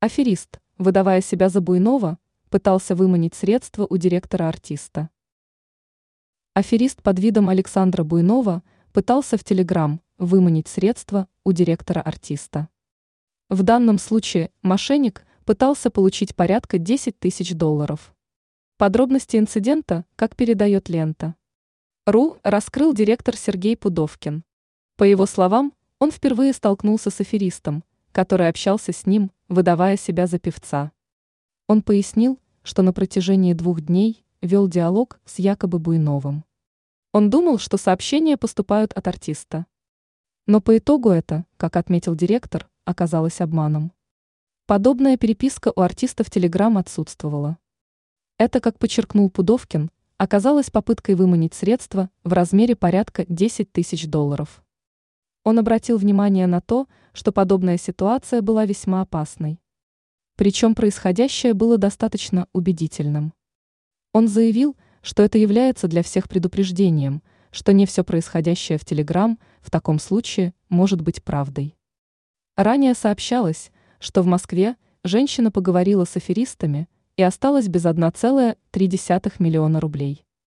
Аферист, выдавая себя за Буйнова, пытался выманить средства у директора артиста. Аферист под видом Александра Буйнова пытался в Телеграм выманить средства у директора артиста. В данном случае мошенник пытался получить порядка 10 тысяч долларов. Подробности инцидента, как передает лента. РУ раскрыл директор Сергей Пудовкин. По его словам, он впервые столкнулся с аферистом, который общался с ним, выдавая себя за певца. Он пояснил, что на протяжении двух дней вел диалог с якобы Буйновым. Он думал, что сообщения поступают от артиста. Но по итогу это, как отметил директор, оказалось обманом. Подобная переписка у артиста в Телеграм отсутствовала. Это, как подчеркнул Пудовкин, оказалось попыткой выманить средства в размере порядка 10 тысяч долларов. Он обратил внимание на то, что подобная ситуация была весьма опасной. Причем происходящее было достаточно убедительным. Он заявил, что это является для всех предупреждением, что не все происходящее в Телеграм в таком случае может быть правдой. Ранее сообщалось, что в Москве женщина поговорила с аферистами и осталась без 1,3 миллиона рублей.